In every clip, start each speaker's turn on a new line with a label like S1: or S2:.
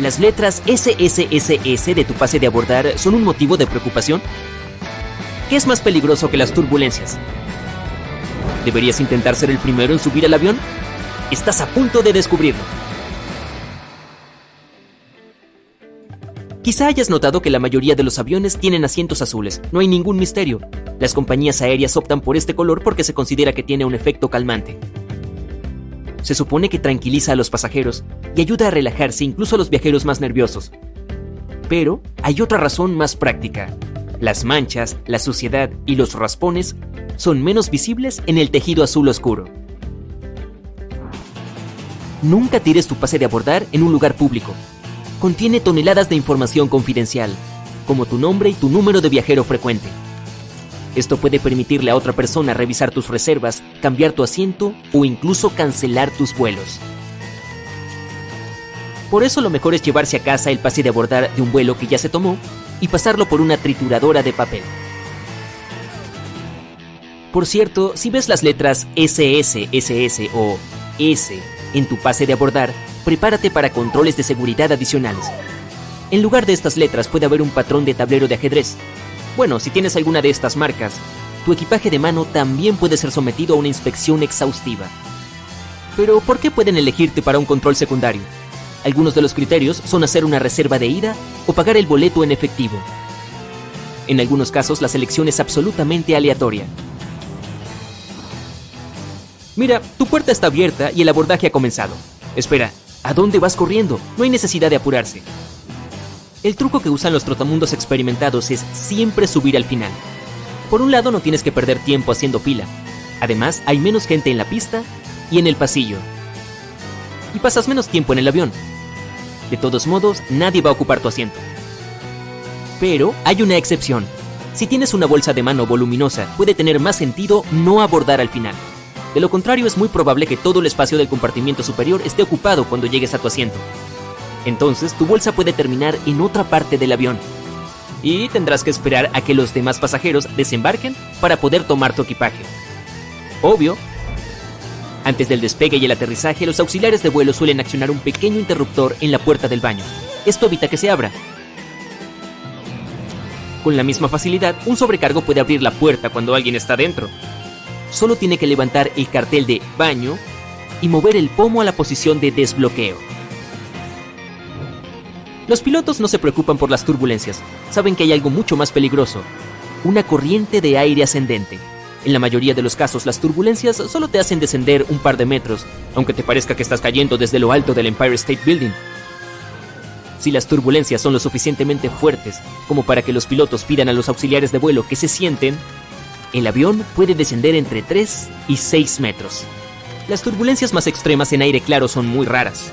S1: ¿Las letras SSSS de tu pase de abordar son un motivo de preocupación? ¿Qué es más peligroso que las turbulencias? ¿Deberías intentar ser el primero en subir al avión? Estás a punto de descubrirlo. Quizá hayas notado que la mayoría de los aviones tienen asientos azules. No hay ningún misterio. Las compañías aéreas optan por este color porque se considera que tiene un efecto calmante. Se supone que tranquiliza a los pasajeros y ayuda a relajarse incluso a los viajeros más nerviosos. Pero hay otra razón más práctica. Las manchas, la suciedad y los raspones son menos visibles en el tejido azul oscuro. Nunca tires tu pase de abordar en un lugar público. Contiene toneladas de información confidencial, como tu nombre y tu número de viajero frecuente. Esto puede permitirle a otra persona revisar tus reservas, cambiar tu asiento o incluso cancelar tus vuelos. Por eso lo mejor es llevarse a casa el pase de abordar de un vuelo que ya se tomó y pasarlo por una trituradora de papel. Por cierto, si ves las letras SS, SS o S en tu pase de abordar, prepárate para controles de seguridad adicionales. En lugar de estas letras puede haber un patrón de tablero de ajedrez, bueno, si tienes alguna de estas marcas, tu equipaje de mano también puede ser sometido a una inspección exhaustiva. Pero, ¿por qué pueden elegirte para un control secundario? Algunos de los criterios son hacer una reserva de ida o pagar el boleto en efectivo. En algunos casos la selección es absolutamente aleatoria. Mira, tu puerta está abierta y el abordaje ha comenzado. Espera, ¿a dónde vas corriendo? No hay necesidad de apurarse. El truco que usan los trotamundos experimentados es siempre subir al final. Por un lado no tienes que perder tiempo haciendo fila. Además, hay menos gente en la pista y en el pasillo. Y pasas menos tiempo en el avión. De todos modos, nadie va a ocupar tu asiento. Pero hay una excepción. Si tienes una bolsa de mano voluminosa, puede tener más sentido no abordar al final. De lo contrario, es muy probable que todo el espacio del compartimiento superior esté ocupado cuando llegues a tu asiento. Entonces tu bolsa puede terminar en otra parte del avión. Y tendrás que esperar a que los demás pasajeros desembarquen para poder tomar tu equipaje. Obvio. Antes del despegue y el aterrizaje, los auxiliares de vuelo suelen accionar un pequeño interruptor en la puerta del baño. Esto evita que se abra. Con la misma facilidad, un sobrecargo puede abrir la puerta cuando alguien está dentro. Solo tiene que levantar el cartel de baño y mover el pomo a la posición de desbloqueo. Los pilotos no se preocupan por las turbulencias, saben que hay algo mucho más peligroso, una corriente de aire ascendente. En la mayoría de los casos las turbulencias solo te hacen descender un par de metros, aunque te parezca que estás cayendo desde lo alto del Empire State Building. Si las turbulencias son lo suficientemente fuertes como para que los pilotos pidan a los auxiliares de vuelo que se sienten, el avión puede descender entre 3 y 6 metros. Las turbulencias más extremas en aire claro son muy raras,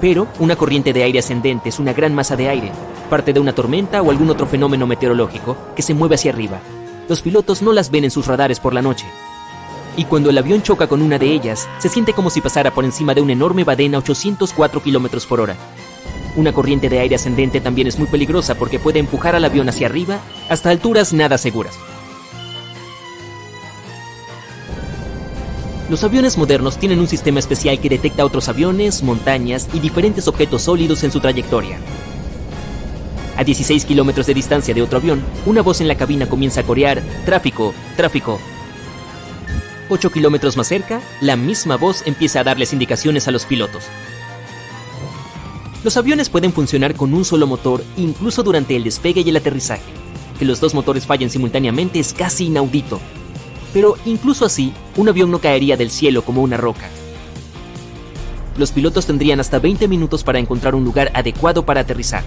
S1: pero una corriente de aire ascendente es una gran masa de aire, parte de una tormenta o algún otro fenómeno meteorológico que se mueve hacia arriba. Los pilotos no las ven en sus radares por la noche. Y cuando el avión choca con una de ellas, se siente como si pasara por encima de un enorme badén a 804 km por hora. Una corriente de aire ascendente también es muy peligrosa porque puede empujar al avión hacia arriba hasta alturas nada seguras. Los aviones modernos tienen un sistema especial que detecta otros aviones, montañas y diferentes objetos sólidos en su trayectoria. A 16 kilómetros de distancia de otro avión, una voz en la cabina comienza a corear tráfico, tráfico. 8 kilómetros más cerca, la misma voz empieza a darles indicaciones a los pilotos. Los aviones pueden funcionar con un solo motor incluso durante el despegue y el aterrizaje. Que los dos motores fallen simultáneamente es casi inaudito, pero incluso así, un avión no caería del cielo como una roca. Los pilotos tendrían hasta 20 minutos para encontrar un lugar adecuado para aterrizar.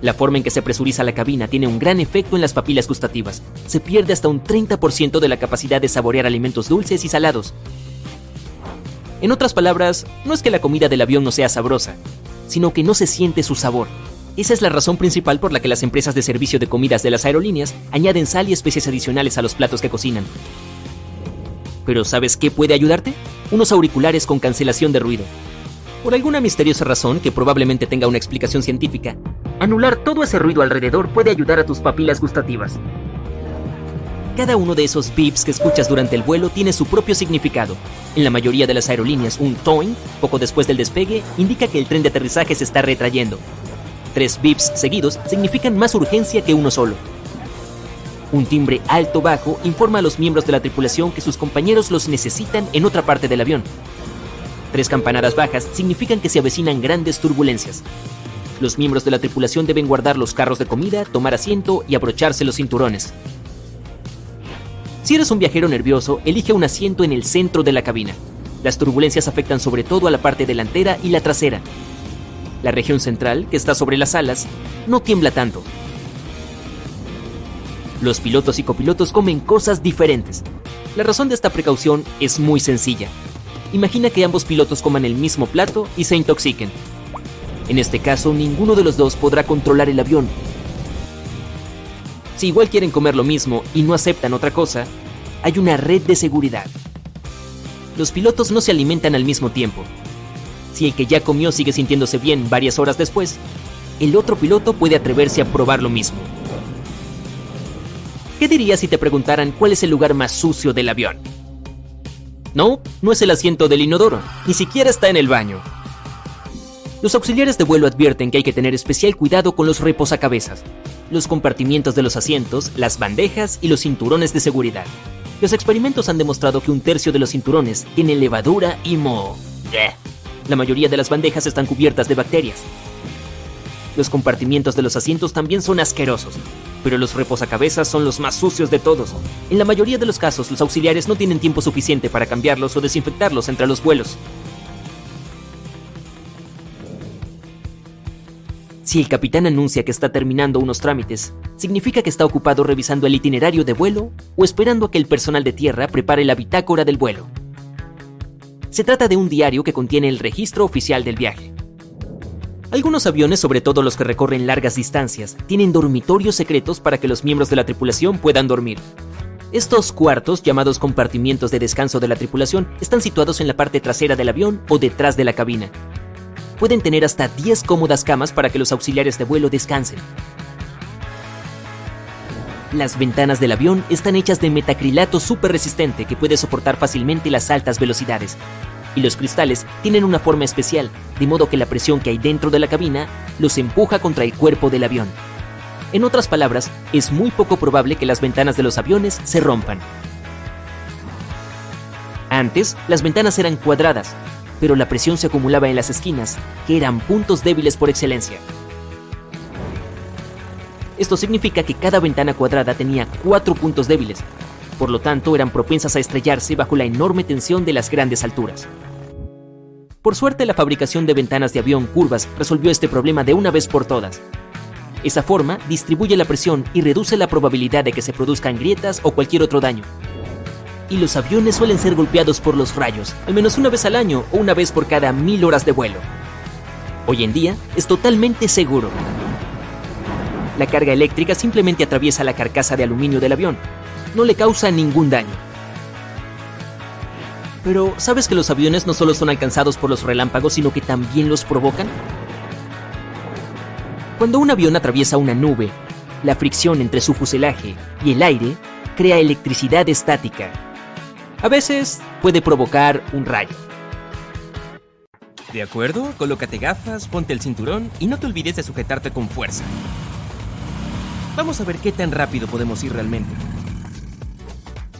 S1: La forma en que se presuriza la cabina tiene un gran efecto en las papilas gustativas. Se pierde hasta un 30% de la capacidad de saborear alimentos dulces y salados. En otras palabras, no es que la comida del avión no sea sabrosa, sino que no se siente su sabor. Esa es la razón principal por la que las empresas de servicio de comidas de las aerolíneas añaden sal y especies adicionales a los platos que cocinan. Pero ¿sabes qué puede ayudarte? Unos auriculares con cancelación de ruido. Por alguna misteriosa razón que probablemente tenga una explicación científica, anular todo ese ruido alrededor puede ayudar a tus papilas gustativas. Cada uno de esos beeps que escuchas durante el vuelo tiene su propio significado. En la mayoría de las aerolíneas, un toing, poco después del despegue, indica que el tren de aterrizaje se está retrayendo. Tres beeps seguidos significan más urgencia que uno solo. Un timbre alto-bajo informa a los miembros de la tripulación que sus compañeros los necesitan en otra parte del avión. Tres campanadas bajas significan que se avecinan grandes turbulencias. Los miembros de la tripulación deben guardar los carros de comida, tomar asiento y abrocharse los cinturones. Si eres un viajero nervioso, elige un asiento en el centro de la cabina. Las turbulencias afectan sobre todo a la parte delantera y la trasera. La región central, que está sobre las alas, no tiembla tanto. Los pilotos y copilotos comen cosas diferentes. La razón de esta precaución es muy sencilla. Imagina que ambos pilotos coman el mismo plato y se intoxiquen. En este caso, ninguno de los dos podrá controlar el avión. Si igual quieren comer lo mismo y no aceptan otra cosa, hay una red de seguridad. Los pilotos no se alimentan al mismo tiempo. Si el que ya comió sigue sintiéndose bien varias horas después, el otro piloto puede atreverse a probar lo mismo. ¿Qué dirías si te preguntaran cuál es el lugar más sucio del avión? No, no es el asiento del inodoro, ni siquiera está en el baño. Los auxiliares de vuelo advierten que hay que tener especial cuidado con los reposacabezas, los compartimientos de los asientos, las bandejas y los cinturones de seguridad. Los experimentos han demostrado que un tercio de los cinturones tiene levadura y moho. La mayoría de las bandejas están cubiertas de bacterias. Los compartimientos de los asientos también son asquerosos, pero los reposacabezas son los más sucios de todos. En la mayoría de los casos, los auxiliares no tienen tiempo suficiente para cambiarlos o desinfectarlos entre los vuelos. Si el capitán anuncia que está terminando unos trámites, significa que está ocupado revisando el itinerario de vuelo o esperando a que el personal de tierra prepare la bitácora del vuelo. Se trata de un diario que contiene el registro oficial del viaje. Algunos aviones, sobre todo los que recorren largas distancias, tienen dormitorios secretos para que los miembros de la tripulación puedan dormir. Estos cuartos, llamados compartimientos de descanso de la tripulación, están situados en la parte trasera del avión o detrás de la cabina, pueden tener hasta 10 cómodas camas para que los auxiliares de vuelo descansen. Las ventanas del avión están hechas de metacrilato súper resistente que puede soportar fácilmente las altas velocidades. Y los cristales tienen una forma especial, de modo que la presión que hay dentro de la cabina los empuja contra el cuerpo del avión. En otras palabras, es muy poco probable que las ventanas de los aviones se rompan. Antes, las ventanas eran cuadradas, pero la presión se acumulaba en las esquinas, que eran puntos débiles por excelencia. Esto significa que cada ventana cuadrada tenía cuatro puntos débiles, por lo tanto eran propensas a estrellarse bajo la enorme tensión de las grandes alturas. Por suerte la fabricación de ventanas de avión curvas resolvió este problema de una vez por todas. Esa forma distribuye la presión y reduce la probabilidad de que se produzcan grietas o cualquier otro daño, y los aviones suelen ser golpeados por los rayos, al menos una vez al año o una vez por cada mil horas de vuelo. Hoy en día es totalmente seguro. La carga eléctrica simplemente atraviesa la carcasa de aluminio del avión. No le causa ningún daño. Pero, ¿sabes que los aviones no solo son alcanzados por los relámpagos, sino que también los provocan? Cuando un avión atraviesa una nube, la fricción entre su fuselaje y el aire crea electricidad estática a veces puede provocar un rayo.
S2: ¿De acuerdo? Colócate gafas, ponte el cinturón y no te olvides de sujetarte con fuerza. Vamos a ver qué tan rápido podemos ir realmente.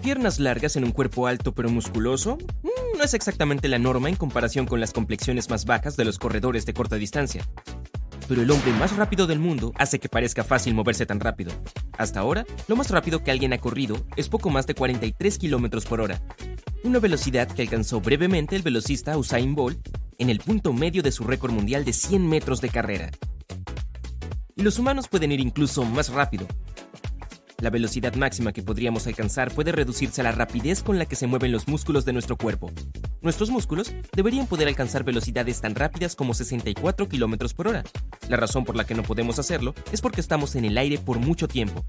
S2: Piernas largas en un cuerpo alto pero musculoso mm, no es exactamente la norma en comparación con las complexiones más bajas de los corredores de corta distancia pero el hombre más rápido del mundo hace que parezca fácil moverse tan rápido. Hasta ahora, lo más rápido que alguien ha corrido es poco más de 43 km por hora, una velocidad que alcanzó brevemente el velocista Usain Bolt en el punto medio de su récord mundial de 100 metros de carrera. Y los humanos pueden ir incluso más rápido, la velocidad máxima que podríamos alcanzar puede reducirse a la rapidez con la que se mueven los músculos de nuestro cuerpo. Nuestros músculos deberían poder alcanzar velocidades tan rápidas como 64 km por hora. La razón por la que no podemos hacerlo es porque estamos en el aire por mucho tiempo.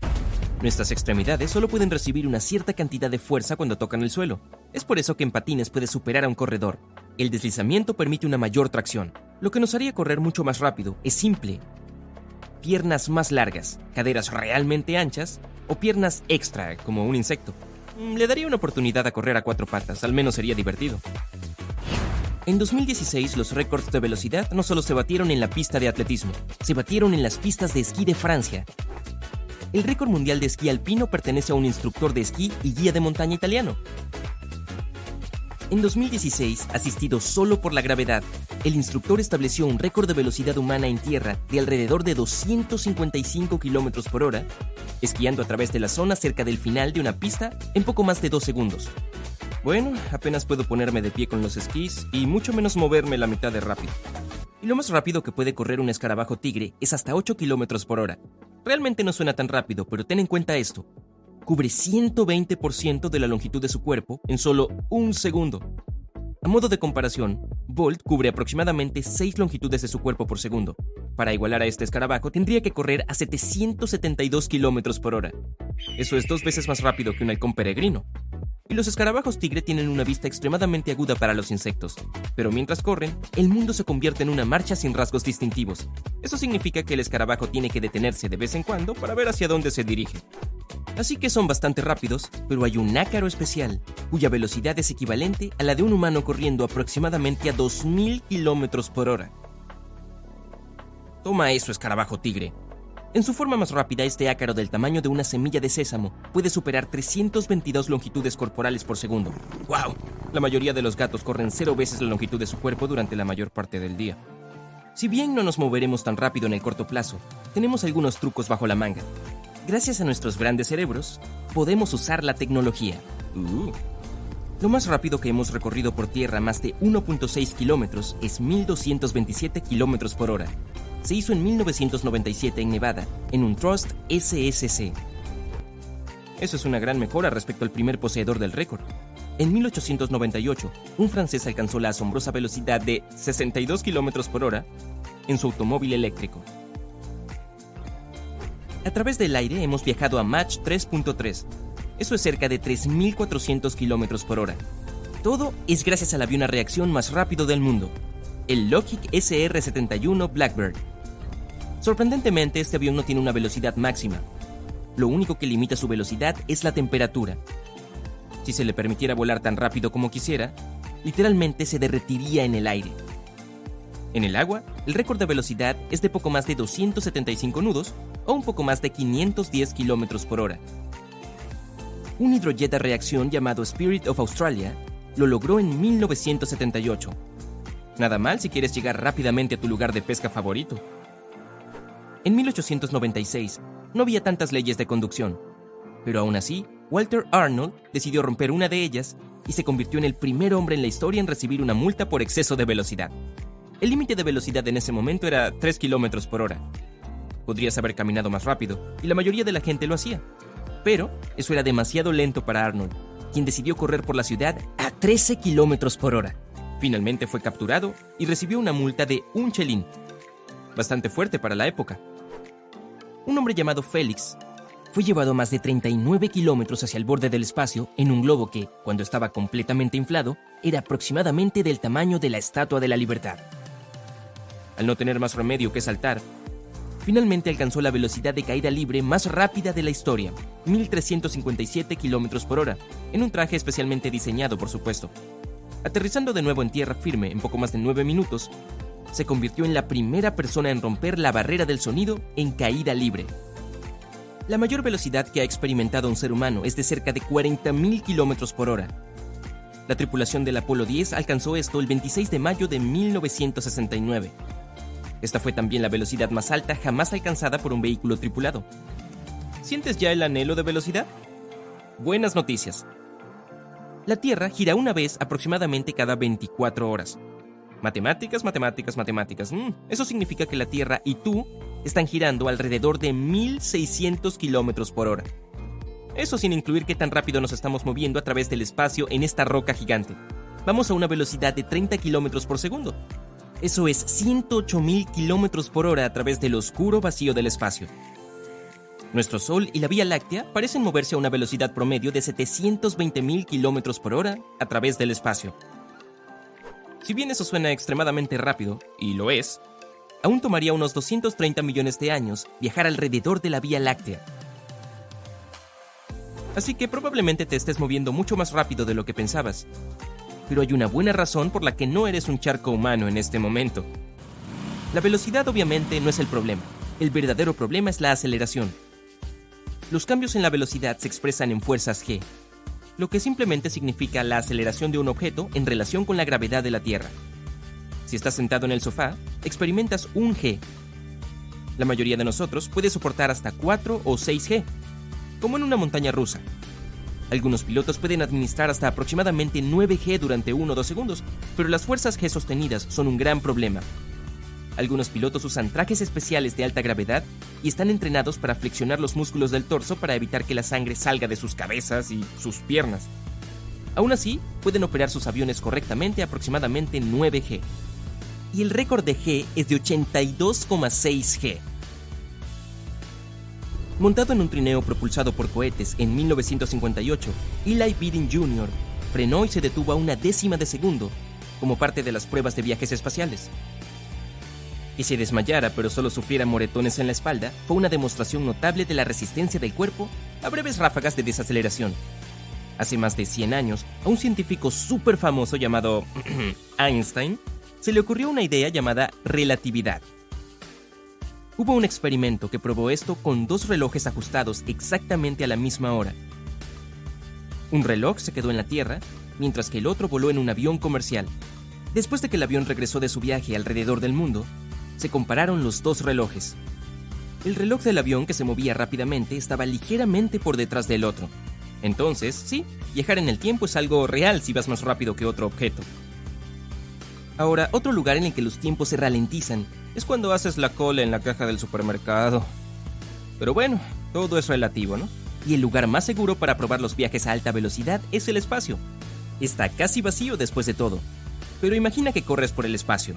S2: Nuestras extremidades solo pueden recibir una cierta cantidad de fuerza cuando tocan el suelo. Es por eso que en patines puedes superar a un corredor. El deslizamiento permite una mayor tracción. Lo que nos haría correr mucho más rápido es simple. Piernas más largas, caderas realmente anchas
S1: o piernas extra, como un insecto. Mm, le daría una oportunidad a correr a cuatro patas, al menos sería divertido. En 2016 los récords de velocidad no solo se batieron en la pista de atletismo, se batieron en las pistas de esquí de Francia. El récord mundial de esquí alpino pertenece a un instructor de esquí y guía de montaña italiano. En 2016, asistido solo por la gravedad, el instructor estableció un récord de velocidad humana en tierra de alrededor de 255 km por hora, esquiando a través de la zona cerca del final de una pista en poco más de dos segundos. Bueno, apenas puedo ponerme de pie con los esquís y mucho menos moverme la mitad de rápido. Y lo más rápido que puede correr un escarabajo tigre es hasta 8 km por hora. Realmente no suena tan rápido, pero ten en cuenta esto. Cubre 120% de la longitud de su cuerpo en solo un segundo. A modo de comparación, Bolt cubre aproximadamente 6 longitudes de su cuerpo por segundo. Para igualar a este escarabajo tendría que correr a 772 km por hora. Eso es dos veces más rápido que un halcón peregrino. Y los escarabajos tigre tienen una vista extremadamente aguda para los insectos, pero mientras corren, el mundo se convierte en una marcha sin rasgos distintivos. Eso significa que el escarabajo tiene que detenerse de vez en cuando para ver hacia dónde se dirige. Así que son bastante rápidos, pero hay un ácaro especial, cuya velocidad es equivalente a la de un humano corriendo aproximadamente a 2.000 km por hora. Toma eso, escarabajo tigre. En su forma más rápida, este ácaro del tamaño de una semilla de sésamo puede superar 322 longitudes corporales por segundo. ¡Wow! La mayoría de los gatos corren cero veces la longitud de su cuerpo durante la mayor parte del día. Si bien no nos moveremos tan rápido en el corto plazo, tenemos algunos trucos bajo la manga. Gracias a nuestros grandes cerebros, podemos usar la tecnología. Uh. Lo más rápido que hemos recorrido por tierra, más de 1.6 kilómetros, es 1227 kilómetros por hora. Se hizo en 1997 en Nevada, en un Trust SSC. Eso es una gran mejora respecto al primer poseedor del récord. En 1898, un francés alcanzó la asombrosa velocidad de 62 kilómetros por hora en su automóvil eléctrico. A través del aire hemos viajado a Mach 3.3. Eso es cerca de 3.400 km por hora. Todo es gracias al avión a reacción más rápido del mundo, el Lockheed SR-71 Blackbird. Sorprendentemente, este avión no tiene una velocidad máxima. Lo único que limita su velocidad es la temperatura. Si se le permitiera volar tan rápido como quisiera, literalmente se derretiría en el aire. En el agua, el récord de velocidad es de poco más de 275 nudos o un poco más de 510 km por hora. Un hidrojet de reacción llamado Spirit of Australia lo logró en 1978. Nada mal si quieres llegar rápidamente a tu lugar de pesca favorito. En 1896 no había tantas leyes de conducción, pero aún así, Walter Arnold decidió romper una de ellas y se convirtió en el primer hombre en la historia en recibir una multa por exceso de velocidad. El límite de velocidad en ese momento era 3 km por hora. Podrías haber caminado más rápido, y la mayoría de la gente lo hacía. Pero eso era demasiado lento para Arnold, quien decidió correr por la ciudad a 13 km por hora. Finalmente fue capturado y recibió una multa de un chelín, bastante fuerte para la época. Un hombre llamado Félix fue llevado más de 39 kilómetros hacia el borde del espacio en un globo que, cuando estaba completamente inflado, era aproximadamente del tamaño de la Estatua de la Libertad al no tener más remedio que saltar, finalmente alcanzó la velocidad de caída libre más rápida de la historia, 1357 km por hora, en un traje especialmente diseñado, por supuesto. Aterrizando de nuevo en tierra firme en poco más de 9 minutos, se convirtió en la primera persona en romper la barrera del sonido en caída libre. La mayor velocidad que ha experimentado un ser humano es de cerca de 40.000 km por hora. La tripulación del Apolo 10 alcanzó esto el 26 de mayo de 1969 esta fue también la velocidad más alta jamás alcanzada por un vehículo tripulado. ¿Sientes ya el anhelo de velocidad? Buenas noticias. La Tierra gira una vez aproximadamente cada 24 horas. Matemáticas, matemáticas, matemáticas. Mm, eso significa que la Tierra y tú están girando alrededor de 1600 kilómetros por hora. Eso sin incluir qué tan rápido nos estamos moviendo a través del espacio en esta roca gigante. Vamos a una velocidad de 30 kilómetros por segundo. Eso es 108.000 kilómetros por hora a través del oscuro vacío del espacio. Nuestro Sol y la Vía Láctea parecen moverse a una velocidad promedio de 720.000 kilómetros por hora a través del espacio. Si bien eso suena extremadamente rápido, y lo es, aún tomaría unos 230 millones de años viajar alrededor de la Vía Láctea. Así que probablemente te estés moviendo mucho más rápido de lo que pensabas. Pero hay una buena razón por la que no eres un charco humano en este momento. La velocidad obviamente no es el problema. El verdadero problema es la aceleración. Los cambios en la velocidad se expresan en fuerzas g, lo que simplemente significa la aceleración de un objeto en relación con la gravedad de la Tierra. Si estás sentado en el sofá, experimentas un g. La mayoría de nosotros puede soportar hasta 4 o 6g, como en una montaña rusa. Algunos pilotos pueden administrar hasta aproximadamente 9G durante 1 o 2 segundos, pero las fuerzas G sostenidas son un gran problema. Algunos pilotos usan trajes especiales de alta gravedad y están entrenados para flexionar los músculos del torso para evitar que la sangre salga de sus cabezas y sus piernas. Aún así, pueden operar sus aviones correctamente aproximadamente 9G. Y el récord de G es de 82,6G. Montado en un trineo propulsado por cohetes en 1958, Eli Bidding Jr. frenó y se detuvo a una décima de segundo como parte de las pruebas de viajes espaciales. Que se desmayara pero solo sufriera moretones en la espalda fue una demostración notable de la resistencia del cuerpo a breves ráfagas de desaceleración. Hace más de 100 años, a un científico súper famoso llamado Einstein se le ocurrió una idea llamada relatividad Hubo un experimento que probó esto con dos relojes ajustados exactamente a la misma hora. Un reloj se quedó en la Tierra, mientras que el otro voló en un avión comercial. Después de que el avión regresó de su viaje alrededor del mundo, se compararon los dos relojes. El reloj del avión que se movía rápidamente estaba ligeramente por detrás del otro. Entonces, sí, viajar en el tiempo es algo real si vas más rápido que otro objeto. Ahora, otro lugar en el que los tiempos se ralentizan es cuando haces la cola en la caja del supermercado. Pero bueno, todo es relativo, ¿no? Y el lugar más seguro para probar los viajes a alta velocidad es el espacio. Está casi vacío después de todo. Pero imagina que corres por el espacio.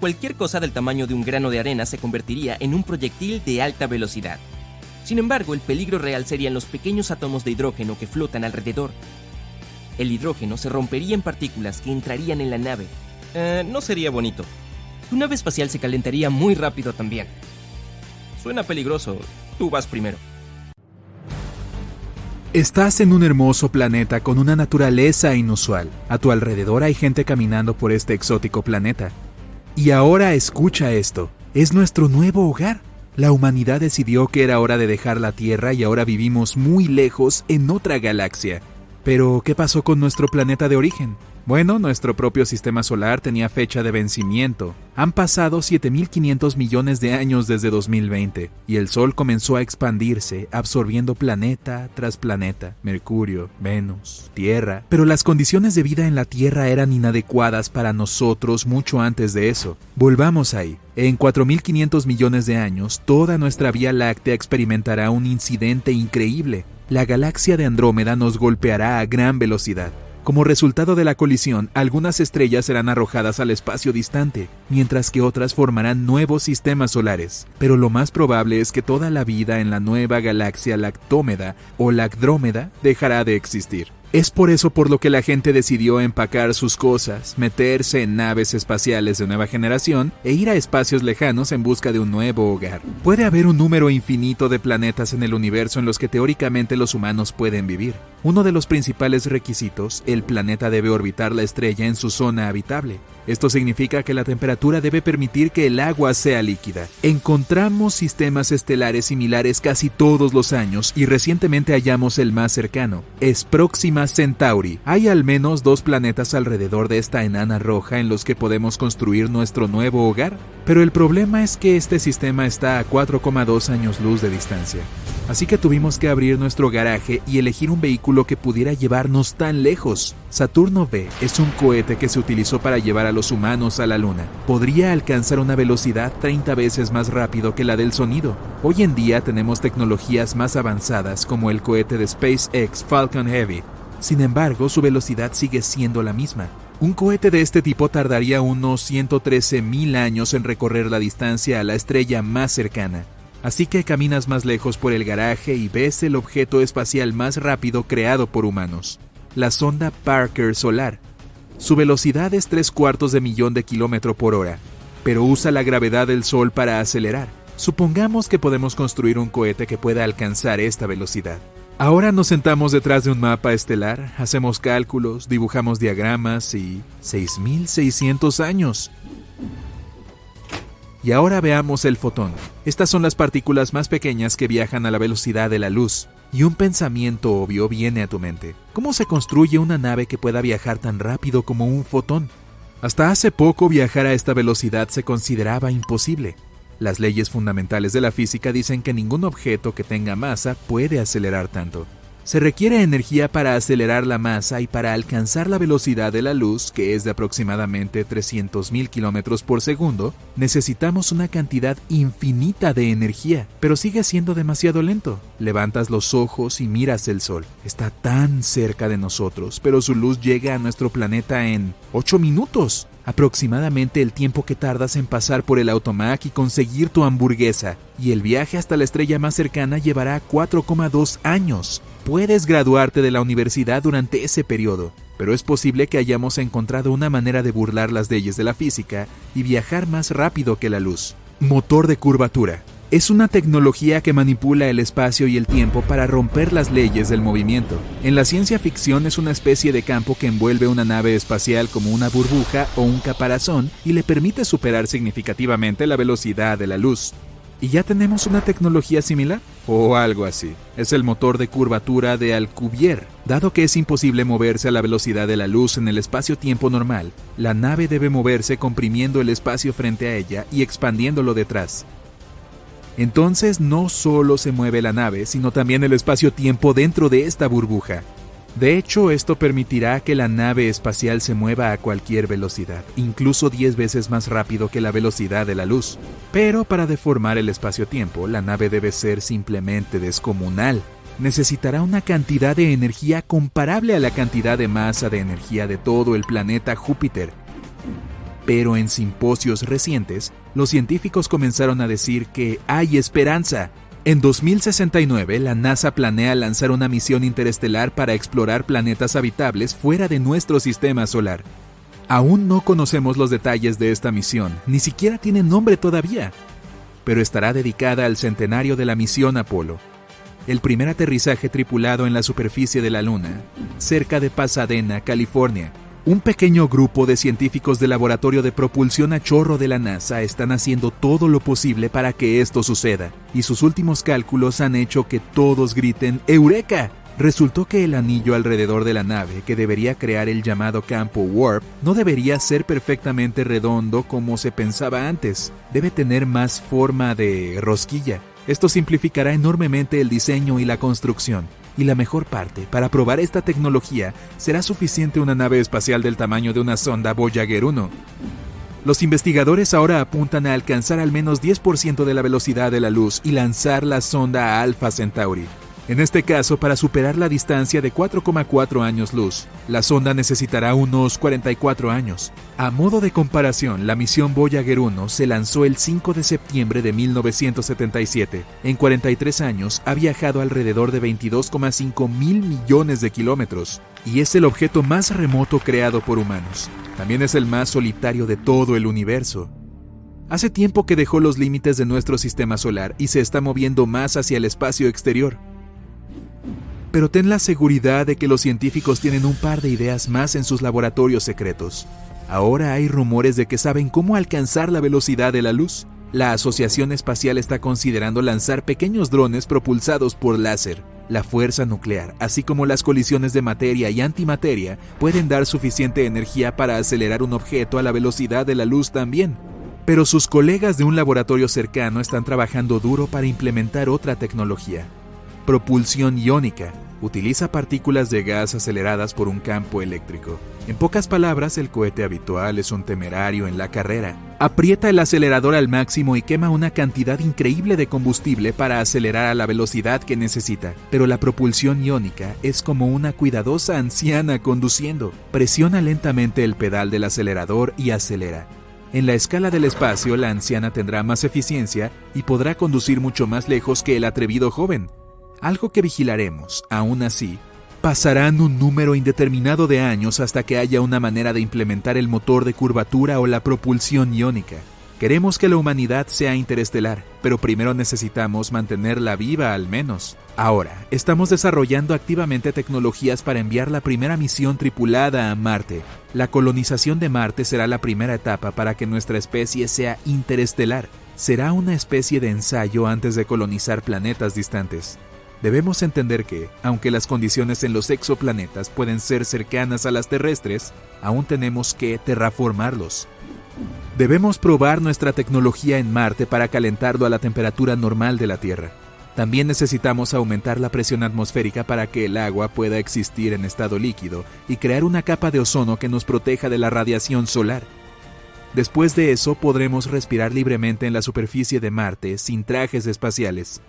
S1: Cualquier cosa del tamaño de un grano de arena se convertiría en un proyectil de alta velocidad. Sin embargo, el peligro real serían los pequeños átomos de hidrógeno que flotan alrededor. El hidrógeno se rompería en partículas que entrarían en la nave. Eh, no sería bonito tu nave espacial se calentaría muy rápido también. Suena peligroso. Tú vas primero.
S3: Estás en un hermoso planeta con una naturaleza inusual. A tu alrededor hay gente caminando por este exótico planeta. Y ahora escucha esto. Es nuestro nuevo hogar. La humanidad decidió que era hora de dejar la Tierra y ahora vivimos muy lejos en otra galaxia. Pero, ¿qué pasó con nuestro planeta de origen? Bueno, nuestro propio sistema solar tenía fecha de vencimiento. Han pasado 7.500 millones de años desde 2020 y el Sol comenzó a expandirse, absorbiendo planeta tras planeta, Mercurio, Venus, Tierra. Pero las condiciones de vida en la Tierra eran inadecuadas para nosotros mucho antes de eso. Volvamos ahí. En 4.500 millones de años, toda nuestra Vía Láctea experimentará un incidente increíble. La galaxia de Andrómeda nos golpeará a gran velocidad. Como resultado de la colisión, algunas estrellas serán arrojadas al espacio distante, mientras que otras formarán nuevos sistemas solares. Pero lo más probable es que toda la vida en la nueva galaxia Lactómeda o Lacdrómeda dejará de existir. Es por eso por lo que la gente decidió empacar sus cosas, meterse en naves espaciales de nueva generación e ir a espacios lejanos en busca de un nuevo hogar. Puede haber un número infinito de planetas en el universo en los que teóricamente los humanos pueden vivir. Uno de los principales requisitos, el planeta debe orbitar la estrella en su zona habitable. Esto significa que la temperatura debe permitir que el agua sea líquida. Encontramos sistemas estelares similares casi todos los años y recientemente hallamos el más cercano. Es Próxima Centauri. Hay al menos dos planetas alrededor de esta enana roja en los que podemos construir nuestro nuevo hogar. Pero el problema es que este sistema está a 4,2 años luz de distancia. Así que tuvimos que abrir nuestro garaje y elegir un vehículo que pudiera llevarnos tan lejos. Saturno B es un cohete que se utilizó para llevar a los humanos a la Luna. Podría alcanzar una velocidad 30 veces más rápido que la del sonido. Hoy en día tenemos tecnologías más avanzadas como el cohete de SpaceX Falcon Heavy. Sin embargo, su velocidad sigue siendo la misma. Un cohete de este tipo tardaría unos 113.000 años en recorrer la distancia a la estrella más cercana. Así que caminas más lejos por el garaje y ves el objeto espacial más rápido creado por humanos, la sonda Parker Solar, su velocidad es tres cuartos de millón de kilómetro por hora, pero usa la gravedad del Sol para acelerar. Supongamos que podemos construir un cohete que pueda alcanzar esta velocidad. Ahora nos sentamos detrás de un mapa estelar, hacemos cálculos, dibujamos diagramas y... 6.600 años. Y ahora veamos el fotón. Estas son las partículas más pequeñas que viajan a la velocidad de la luz. Y un pensamiento obvio viene a tu mente. ¿Cómo se construye una nave que pueda viajar tan rápido como un fotón? Hasta hace poco viajar a esta velocidad se consideraba imposible. Las leyes fundamentales de la física dicen que ningún objeto que tenga masa puede acelerar tanto. Se requiere energía para acelerar la masa y para alcanzar la velocidad de la luz, que es de aproximadamente 300.000 km por segundo, necesitamos una cantidad infinita de energía, pero sigue siendo demasiado lento. Levantas los ojos y miras el sol. Está tan cerca de nosotros, pero su luz llega a nuestro planeta en 8 minutos aproximadamente el tiempo que tardas en pasar por el automac y conseguir tu hamburguesa, y el viaje hasta la estrella más cercana llevará 4,2 años. Puedes graduarte de la universidad durante ese periodo, pero es posible que hayamos encontrado una manera de burlar las leyes de la física y viajar más rápido que la luz. Motor de curvatura es una tecnología que manipula el espacio y el tiempo para romper las leyes del movimiento. En la ciencia ficción es una especie de campo que envuelve una nave espacial como una burbuja o un caparazón y le permite superar significativamente la velocidad de la luz. ¿Y ya tenemos una tecnología similar? O algo así. Es el motor de curvatura de Alcubierre. Dado que es imposible moverse a la velocidad de la luz en el espacio-tiempo normal, la nave debe moverse comprimiendo el espacio frente a ella y expandiéndolo detrás. Entonces no solo se mueve la nave, sino también el espacio-tiempo dentro de esta burbuja. De hecho, esto permitirá que la nave espacial se mueva a cualquier velocidad, incluso 10 veces más rápido que la velocidad de la luz. Pero para deformar el espacio-tiempo, la nave debe ser simplemente descomunal. Necesitará una cantidad de energía comparable a la cantidad de masa de energía de todo el planeta Júpiter, pero en simposios recientes, los científicos comenzaron a decir que hay esperanza. En 2069, la NASA planea lanzar una misión interestelar para explorar planetas habitables fuera de nuestro sistema solar. Aún no conocemos los detalles de esta misión, ni siquiera tiene nombre todavía, pero estará dedicada al centenario de la misión Apolo, el primer aterrizaje tripulado en la superficie de la Luna, cerca de Pasadena, California, un pequeño grupo de científicos del Laboratorio de Propulsión a Chorro de la NASA están haciendo todo lo posible para que esto suceda, y sus últimos cálculos han hecho que todos griten ¡Eureka! Resultó que el anillo alrededor de la nave, que debería crear el llamado campo warp, no debería ser perfectamente redondo como se pensaba antes. Debe tener más forma de rosquilla. Esto simplificará enormemente el diseño y la construcción. Y la mejor parte, para probar esta tecnología, será suficiente una nave espacial del tamaño de una sonda Voyager 1. Los investigadores ahora apuntan a alcanzar al menos 10% de la velocidad de la luz y lanzar la sonda a Alpha Centauri. En este caso, para superar la distancia de 4,4 años luz, la sonda necesitará unos 44 años. A modo de comparación, la misión Voyager 1 se lanzó el 5 de septiembre de 1977. En 43 años ha viajado alrededor de 22,5 mil millones de kilómetros y es el objeto más remoto creado por humanos. También es el más solitario de todo el universo. Hace tiempo que dejó los límites de nuestro sistema solar y se está moviendo más hacia el espacio exterior. Pero ten la seguridad de que los científicos tienen un par de ideas más en sus laboratorios secretos. Ahora hay rumores de que saben cómo alcanzar la velocidad de la luz. La Asociación Espacial está considerando lanzar pequeños drones propulsados por láser. La fuerza nuclear, así como las colisiones de materia y antimateria, pueden dar suficiente energía para acelerar un objeto a la velocidad de la luz también. Pero sus colegas de un laboratorio cercano están trabajando duro para implementar otra tecnología, propulsión iónica. Utiliza partículas de gas aceleradas por un campo eléctrico. En pocas palabras, el cohete habitual es un temerario en la carrera. Aprieta el acelerador al máximo y quema una cantidad increíble de combustible para acelerar a la velocidad que necesita. Pero la propulsión iónica es como una cuidadosa anciana conduciendo. Presiona lentamente el pedal del acelerador y acelera. En la escala del espacio, la anciana tendrá más eficiencia y podrá conducir mucho más lejos que el atrevido joven algo que vigilaremos. Aún así, pasarán un número indeterminado de años hasta que haya una manera de implementar el motor de curvatura o la propulsión iónica. Queremos que la humanidad sea interestelar, pero primero necesitamos mantenerla viva al menos. Ahora, estamos desarrollando activamente tecnologías para enviar la primera misión tripulada a Marte. La colonización de Marte será la primera etapa para que nuestra especie sea interestelar. Será una especie de ensayo antes de colonizar planetas distantes. Debemos entender que, aunque las condiciones en los exoplanetas pueden ser cercanas a las terrestres, aún tenemos que terraformarlos. Debemos probar nuestra tecnología en Marte para calentarlo a la temperatura normal de la Tierra. También necesitamos aumentar la presión atmosférica para que el agua pueda existir en estado líquido y crear una capa de ozono que nos proteja de la radiación solar. Después de eso podremos respirar libremente en la superficie de Marte sin trajes espaciales.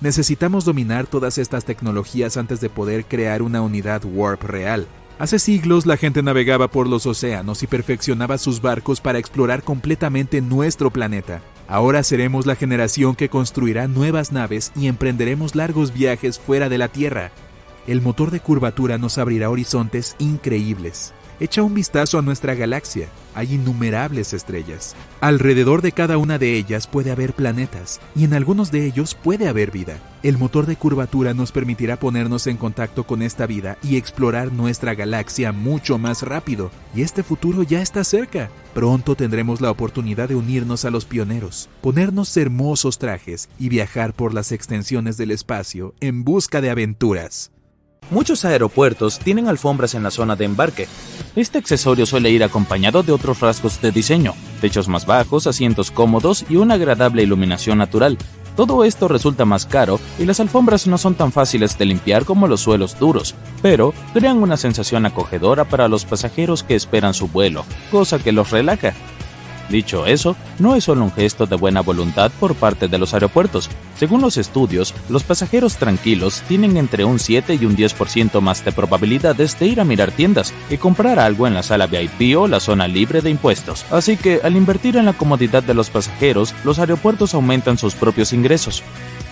S3: Necesitamos dominar todas estas tecnologías antes de poder crear una unidad warp real, Hace siglos la gente navegaba por los océanos y perfeccionaba sus barcos para explorar completamente nuestro planeta. Ahora seremos la generación que construirá nuevas naves y emprenderemos largos viajes fuera de la Tierra. El motor de curvatura nos abrirá horizontes increíbles. Echa un vistazo a nuestra galaxia. Hay innumerables estrellas. Alrededor de cada una de ellas puede haber planetas, y en algunos de ellos puede haber vida. El motor de curvatura nos permitirá ponernos en contacto con esta vida y explorar nuestra galaxia mucho más rápido. Y este futuro ya está cerca. Pronto tendremos la oportunidad de unirnos a los pioneros, ponernos hermosos trajes y viajar por las extensiones del espacio en busca de aventuras.
S4: Muchos aeropuertos tienen alfombras en la zona de embarque. Este accesorio suele ir acompañado de otros rasgos de diseño, techos más bajos, asientos cómodos y una agradable iluminación natural. Todo esto resulta más caro y las alfombras no son tan fáciles de limpiar como los suelos duros, pero crean una sensación acogedora para los pasajeros que esperan su vuelo, cosa que los relaja. Dicho eso, no es solo un gesto de buena voluntad por parte de los aeropuertos. Según los estudios, los pasajeros tranquilos tienen entre un 7 y un 10% más de probabilidades de ir a mirar tiendas y comprar algo en la sala VIP o la zona libre de impuestos. Así que, al invertir en la comodidad de los pasajeros, los aeropuertos aumentan sus propios ingresos.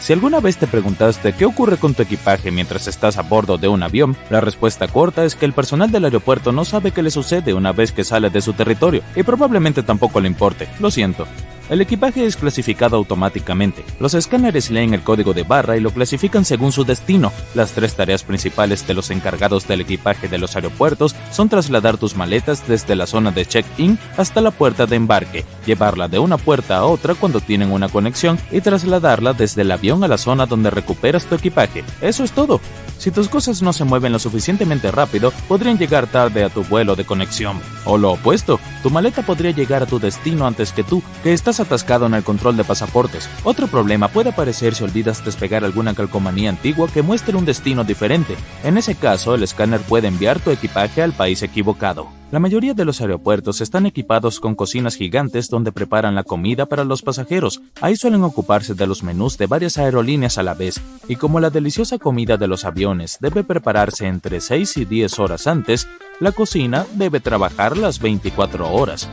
S4: Si alguna vez te preguntaste qué ocurre con tu equipaje mientras estás a bordo de un avión, la respuesta corta es que el personal del aeropuerto no sabe qué le sucede una vez que sale de su territorio y probablemente tampoco le importe. Lo siento. El equipaje es clasificado automáticamente. Los escáneres leen el código de barra y lo clasifican según su destino. Las tres tareas principales de los encargados del equipaje de los aeropuertos son trasladar tus maletas desde la zona de check-in hasta la puerta de embarque, llevarla de una puerta a otra cuando tienen una conexión y trasladarla desde el avión a la zona donde recuperas tu equipaje. Eso es todo. Si tus cosas no se mueven lo suficientemente rápido, podrían llegar tarde a tu vuelo de conexión. O lo opuesto, tu maleta podría llegar a tu destino antes que tú, que estás atascado en el control de pasaportes. Otro problema puede aparecer si olvidas despegar alguna calcomanía antigua que muestre un destino diferente. En ese caso, el escáner puede enviar tu equipaje al país equivocado. La mayoría de los aeropuertos están equipados con cocinas gigantes donde preparan la comida para los pasajeros. Ahí suelen ocuparse de los menús de varias aerolíneas a la vez, y como la deliciosa comida de los aviones debe prepararse entre 6 y 10 horas antes, la cocina debe trabajar las 24 horas.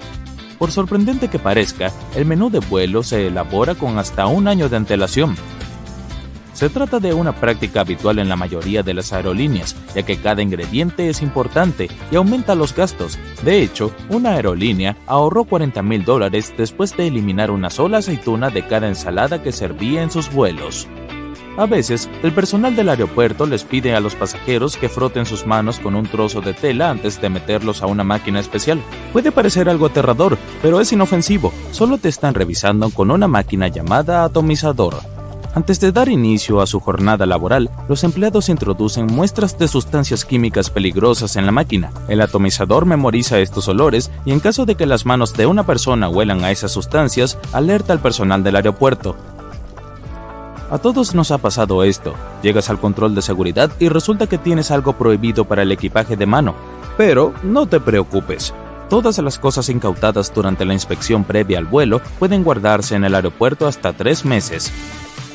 S4: Por sorprendente que parezca, el menú de vuelo se elabora con hasta un año de antelación, se trata de una práctica habitual en la mayoría de las aerolíneas, ya que cada ingrediente es importante y aumenta los gastos. De hecho, una aerolínea ahorró 40 mil dólares después de eliminar una sola aceituna de cada ensalada que servía en sus vuelos. A veces, el personal del aeropuerto les pide a los pasajeros que froten sus manos con un trozo de tela antes de meterlos a una máquina especial. Puede parecer algo aterrador, pero es inofensivo. Solo te están revisando con una máquina llamada atomizador. Antes de dar inicio a su jornada laboral, los empleados introducen muestras de sustancias químicas peligrosas en la máquina. El atomizador memoriza estos olores y en caso de que las manos de una persona huelan a esas sustancias, alerta al personal del aeropuerto. A todos nos ha pasado esto. Llegas al control de seguridad y resulta que tienes algo prohibido para el equipaje de mano. Pero no te preocupes. Todas las cosas incautadas durante la inspección previa al vuelo pueden guardarse en el aeropuerto hasta tres meses.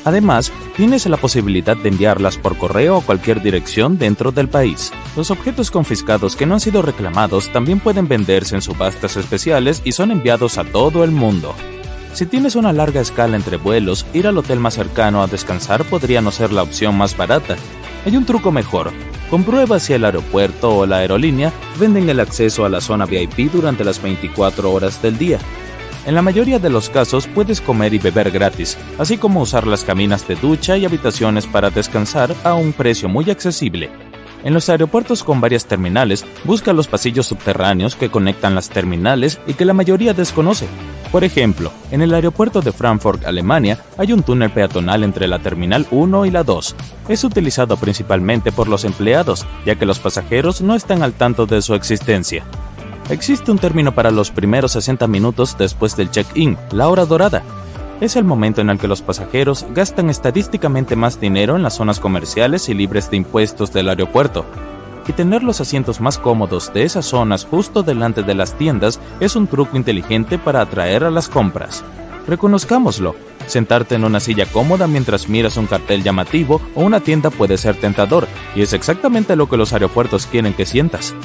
S4: Además, tienes la posibilidad de enviarlas por correo a cualquier dirección dentro del país. Los objetos confiscados que no han sido reclamados también pueden venderse en subastas especiales y son enviados a todo el mundo. Si tienes una larga escala entre vuelos, ir al hotel más cercano a descansar podría no ser la opción más barata. Hay un truco mejor. Comprueba si el aeropuerto o la aerolínea venden el acceso a la zona VIP durante las 24 horas del día. En la mayoría de los casos puedes comer y beber gratis, así como usar las caminas de ducha y habitaciones para descansar a un precio muy accesible. En los aeropuertos con varias terminales, busca los pasillos subterráneos que conectan las terminales y que la mayoría desconoce. Por ejemplo, en el aeropuerto de Frankfurt, Alemania, hay un túnel peatonal entre la Terminal 1 y la 2. Es utilizado principalmente por los empleados, ya que los pasajeros no están al tanto de su existencia. Existe un término para los primeros 60 minutos después del check-in, la hora dorada. Es el momento en el que los pasajeros gastan estadísticamente más dinero en las zonas comerciales y libres de impuestos del aeropuerto. Y tener los asientos más cómodos de esas zonas justo delante de las tiendas es un truco inteligente para atraer a las compras. Reconozcámoslo, sentarte en una silla cómoda mientras miras un cartel llamativo o una tienda puede ser tentador, y es exactamente lo que los aeropuertos quieren que sientas.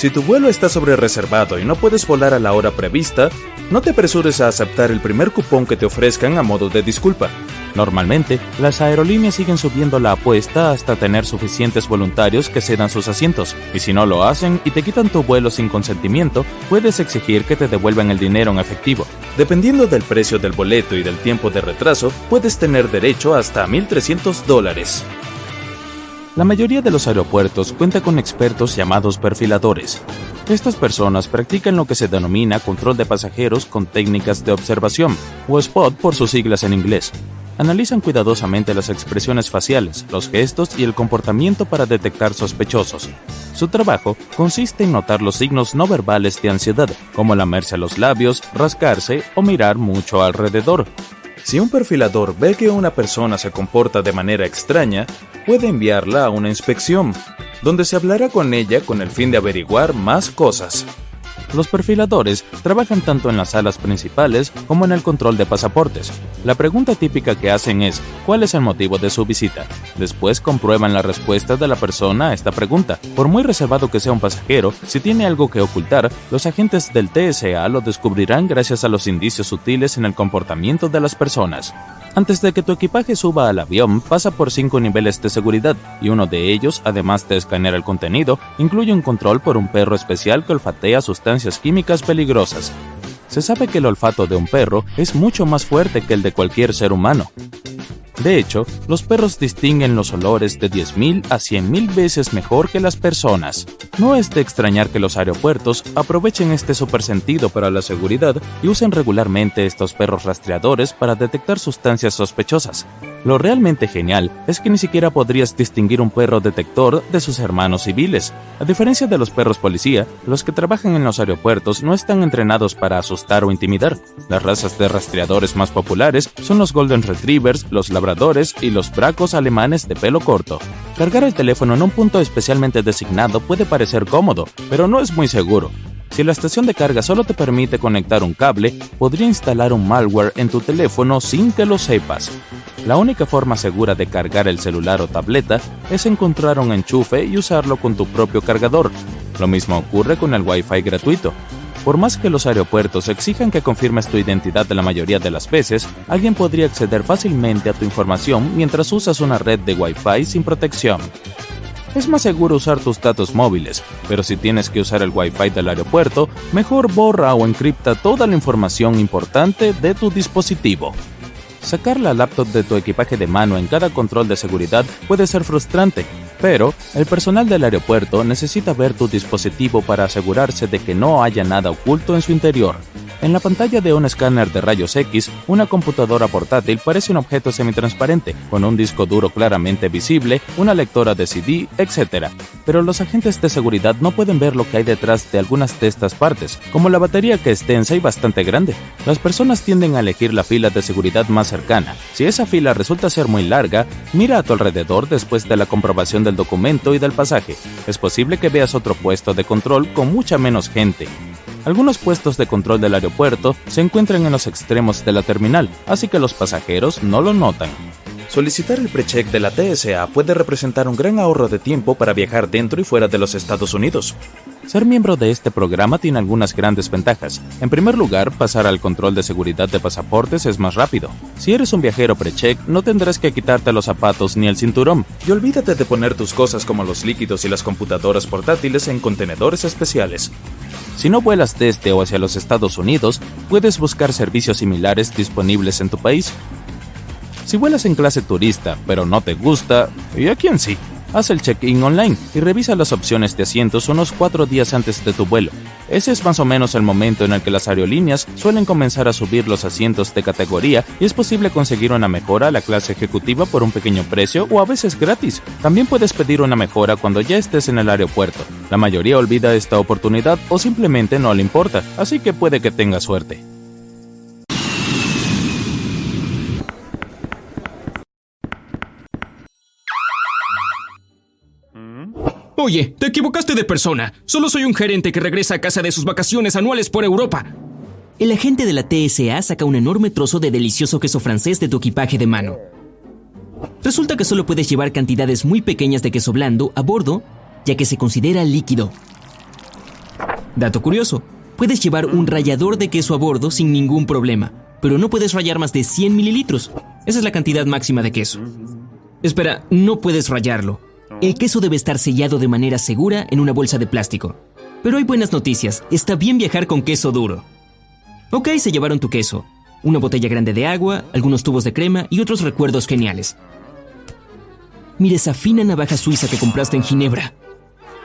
S3: Si tu vuelo está sobre reservado y no puedes volar a la hora prevista, no te apresures a aceptar el primer cupón que te ofrezcan a modo de disculpa.
S4: Normalmente, las aerolíneas siguen subiendo la apuesta hasta tener suficientes voluntarios que cedan sus asientos, y si no lo hacen y te quitan tu vuelo sin consentimiento, puedes exigir que te devuelvan el dinero en efectivo.
S3: Dependiendo del precio del boleto y del tiempo de retraso, puedes tener derecho hasta 1.300 dólares.
S4: La mayoría de los aeropuertos cuenta con expertos llamados perfiladores. Estas personas practican lo que se denomina control de pasajeros con técnicas de observación, o SPOT por sus siglas en inglés. Analizan cuidadosamente las expresiones faciales, los gestos y el comportamiento para detectar sospechosos. Su trabajo consiste en notar los signos no verbales de ansiedad, como lamerse los labios, rascarse o mirar mucho alrededor.
S3: Si un perfilador ve que una persona se comporta de manera extraña, puede enviarla a una inspección, donde se hablará con ella con el fin de averiguar más cosas.
S4: Los perfiladores trabajan tanto en las salas principales como en el control de pasaportes. La pregunta típica que hacen es, ¿cuál es el motivo de su visita? Después comprueban la respuesta de la persona a esta pregunta. Por muy reservado que sea un pasajero, si tiene algo que ocultar, los agentes del TSA lo descubrirán gracias a los indicios sutiles en el comportamiento de las personas. Antes de que tu equipaje suba al avión, pasa por cinco niveles de seguridad, y uno de ellos, además de escanear el contenido, incluye un control por un perro especial que olfatea sustancias químicas peligrosas. Se sabe que el olfato de un perro es mucho más fuerte que el de cualquier ser humano. De hecho, los perros distinguen los olores de 10.000 a 100.000 veces mejor que las personas. No es de extrañar que los aeropuertos aprovechen este supersentido para la seguridad y usen regularmente estos perros rastreadores para detectar sustancias sospechosas. Lo realmente genial es que ni siquiera podrías distinguir un perro detector de sus hermanos civiles. A diferencia de los perros policía, los que trabajan en los aeropuertos no están entrenados para asustar o intimidar. Las razas de rastreadores más populares son los Golden Retrievers, los Labradores y los Bracos alemanes de pelo corto. Cargar el teléfono en un punto especialmente designado puede parecer cómodo, pero no es muy seguro. Si la estación de carga solo te permite conectar un cable, podría instalar un malware en tu teléfono sin que lo sepas. La única forma segura de cargar el celular o tableta es encontrar un enchufe y usarlo con tu propio cargador. Lo mismo ocurre con el Wi-Fi gratuito. Por más que los aeropuertos exijan que confirmes tu identidad de la mayoría de las veces, alguien podría acceder fácilmente a tu información mientras usas una red de Wi-Fi sin protección. Es más seguro usar tus datos móviles, pero si tienes que usar el Wi-Fi del aeropuerto, mejor borra o encripta toda la información importante de tu dispositivo. Sacar la laptop de tu equipaje de mano en cada control de seguridad puede ser frustrante, pero el personal del aeropuerto necesita ver tu dispositivo para asegurarse de que no haya nada oculto en su interior. En la pantalla de un escáner de rayos X, una computadora portátil parece un objeto semitransparente, con un disco duro claramente visible, una lectora de CD, etc. Pero los agentes de seguridad no pueden ver lo que hay detrás de algunas de estas partes, como la batería que es densa y bastante grande. Las personas tienden a elegir la fila de seguridad más cercana. Si esa fila resulta ser muy larga, mira a tu alrededor después de la comprobación del documento y del pasaje. Es posible que veas otro puesto de control con mucha menos gente. Algunos puestos de control del aeropuerto se encuentran en los extremos de la terminal, así que los pasajeros no lo notan.
S3: Solicitar el precheck de la TSA puede representar un gran ahorro de tiempo para viajar dentro y fuera de los Estados Unidos.
S4: Ser miembro de este programa tiene algunas grandes ventajas. En primer lugar, pasar al control de seguridad de pasaportes es más rápido. Si eres un viajero precheck, no tendrás que quitarte los zapatos ni el cinturón.
S3: Y olvídate de poner tus cosas como los líquidos y las computadoras portátiles en contenedores especiales.
S4: Si no vuelas desde o hacia los Estados Unidos, puedes buscar servicios similares disponibles en tu país. Si vuelas en clase turista, pero no te gusta, ¿y a quién sí? Haz el check-in online y revisa las opciones de asientos unos cuatro días antes de tu vuelo. Ese es más o menos el momento en el que las aerolíneas suelen comenzar a subir los asientos de categoría y es posible conseguir una mejora a la clase ejecutiva por un pequeño precio o a veces gratis. También puedes pedir una mejora cuando ya estés en el aeropuerto. La mayoría olvida esta oportunidad o simplemente no le importa, así que puede que tenga suerte.
S2: Oye, te equivocaste de persona. Solo soy un gerente que regresa a casa de sus vacaciones anuales por Europa.
S1: El agente de la TSA saca un enorme trozo de delicioso queso francés de tu equipaje de mano. Resulta que solo puedes llevar cantidades muy pequeñas de queso blando a bordo, ya que se considera líquido. Dato curioso, puedes llevar un rallador de queso a bordo sin ningún problema, pero no puedes rallar más de 100 mililitros. Esa es la cantidad máxima de queso. Espera, no puedes rallarlo. El queso debe estar sellado de manera segura en una bolsa de plástico. Pero hay buenas noticias, está bien viajar con queso duro. Ok, se llevaron tu queso, una botella grande de agua, algunos tubos de crema y otros recuerdos geniales. Mire esa fina navaja suiza que compraste en Ginebra.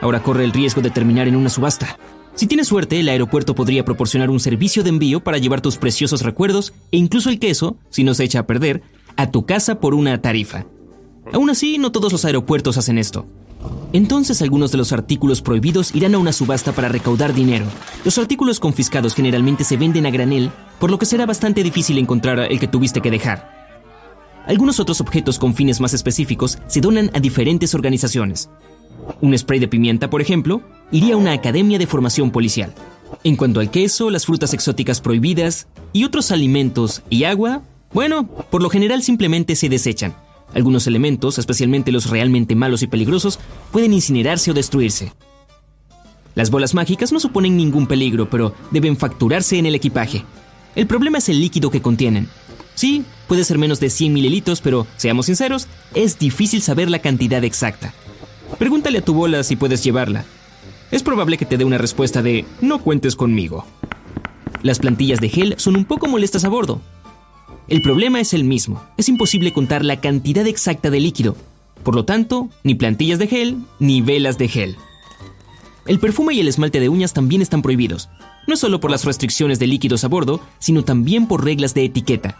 S1: Ahora corre el riesgo de terminar en una subasta. Si tienes suerte, el aeropuerto podría proporcionar un servicio de envío para llevar tus preciosos recuerdos e incluso el queso, si no se echa a perder, a tu casa por una tarifa. Aún así, no todos los aeropuertos hacen esto. Entonces algunos de los artículos prohibidos irán a una subasta para recaudar dinero. Los artículos confiscados generalmente se venden a granel, por lo que será bastante difícil encontrar el que tuviste que dejar. Algunos otros objetos con fines más específicos se donan a diferentes organizaciones. Un spray de pimienta, por ejemplo, iría a una academia de formación policial. En cuanto al queso, las frutas exóticas prohibidas y otros alimentos y agua, bueno, por lo general simplemente se desechan. Algunos elementos, especialmente los realmente malos y peligrosos, pueden incinerarse o destruirse. Las bolas mágicas no suponen ningún peligro, pero deben facturarse en el equipaje. El problema es el líquido que contienen. Sí, puede ser menos de 100 mililitros, pero seamos sinceros, es difícil saber la cantidad exacta. Pregúntale a tu bola si puedes llevarla. Es probable que te dé una respuesta de no cuentes conmigo. Las plantillas de gel son un poco molestas a bordo, el problema es el mismo, es imposible contar la cantidad exacta de líquido, por lo tanto, ni plantillas de gel, ni velas de gel. El perfume y el esmalte de uñas también están prohibidos, no solo por las restricciones de líquidos a bordo, sino también por reglas de etiqueta.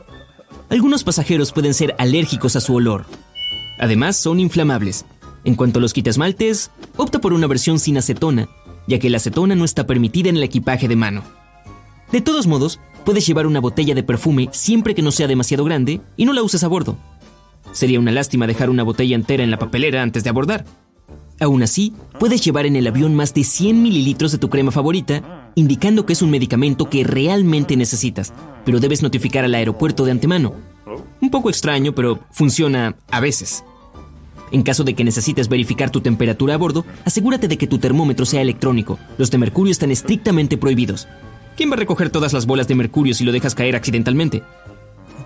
S1: Algunos pasajeros pueden ser alérgicos a su olor. Además, son inflamables. En cuanto a los quitasmaltes, opta por una versión sin acetona, ya que la acetona no está permitida en el equipaje de mano. De todos modos, puedes llevar una botella de perfume siempre que no sea demasiado grande y no la uses a bordo. Sería una lástima dejar una botella entera en la papelera antes de abordar. Aún así, puedes llevar en el avión más de 100 mililitros de tu crema favorita, indicando que es un medicamento que realmente necesitas, pero debes notificar al aeropuerto de antemano. Un poco extraño, pero funciona a veces. En caso de que necesites verificar tu temperatura a bordo, asegúrate de que tu termómetro sea electrónico. Los de mercurio están estrictamente prohibidos. ¿Quién va a recoger todas las bolas de mercurio si lo dejas caer accidentalmente?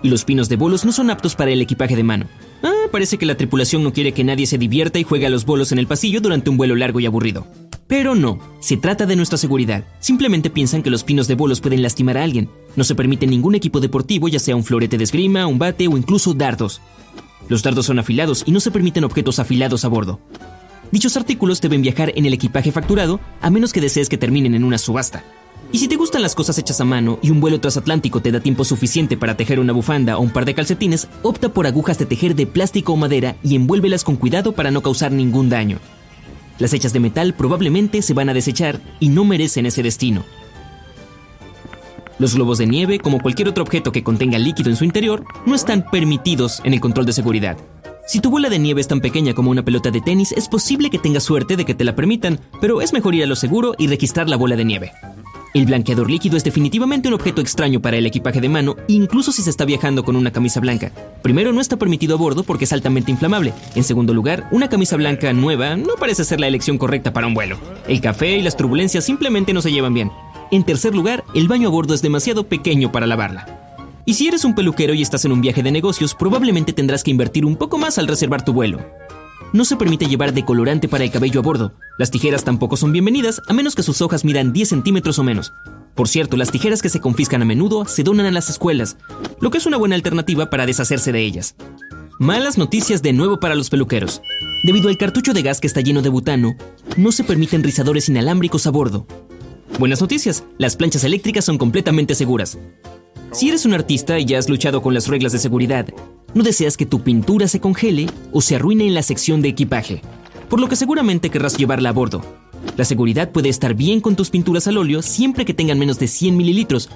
S1: Y los pinos de bolos no son aptos para el equipaje de mano. Ah, parece que la tripulación no quiere que nadie se divierta y juegue a los bolos en el pasillo durante un vuelo largo y aburrido. Pero no, se trata de nuestra seguridad. Simplemente piensan que los pinos de bolos pueden lastimar a alguien. No se permite ningún equipo deportivo, ya sea un florete de esgrima, un bate o incluso dardos. Los dardos son afilados y no se permiten objetos afilados a bordo. Dichos artículos deben viajar en el equipaje facturado a menos que desees que terminen en una subasta. Y si te gustan las cosas hechas a mano y un vuelo transatlántico te da tiempo suficiente para tejer una bufanda o un par de calcetines, opta por agujas de tejer de plástico o madera y envuélvelas con cuidado para no causar ningún daño. Las hechas de metal probablemente se van a desechar y no merecen ese destino. Los globos de nieve, como cualquier otro objeto que contenga líquido en su interior, no están permitidos en el control de seguridad. Si tu bola de nieve es tan pequeña como una pelota de tenis, es posible que tengas suerte de que te la permitan, pero es mejor ir a lo seguro y registrar la bola de nieve. El blanqueador líquido es definitivamente un objeto extraño para el equipaje de mano, incluso si se está viajando con una camisa blanca. Primero, no está permitido a bordo porque es altamente inflamable. En segundo lugar, una camisa blanca nueva no parece ser la elección correcta para un vuelo. El café y las turbulencias simplemente no se llevan bien. En tercer lugar, el baño a bordo es demasiado pequeño para lavarla. Y si eres un peluquero y estás en un viaje de negocios, probablemente tendrás que invertir un poco más al reservar tu vuelo. No se permite llevar decolorante para el cabello a bordo. Las tijeras tampoco son bienvenidas a menos que sus hojas midan 10 centímetros o menos. Por cierto, las tijeras que se confiscan a menudo se donan a las escuelas, lo que es una buena alternativa para deshacerse de ellas. Malas noticias de nuevo para los peluqueros. Debido al cartucho de gas que está lleno de butano, no se permiten rizadores inalámbricos a bordo. Buenas noticias, las planchas eléctricas son completamente seguras. Si eres un artista y ya has luchado con las reglas de seguridad, no deseas que tu pintura se congele o se arruine en la sección de equipaje, por lo que seguramente querrás llevarla a bordo. La seguridad puede estar bien con tus pinturas al óleo siempre que tengan menos de 100 mililitros,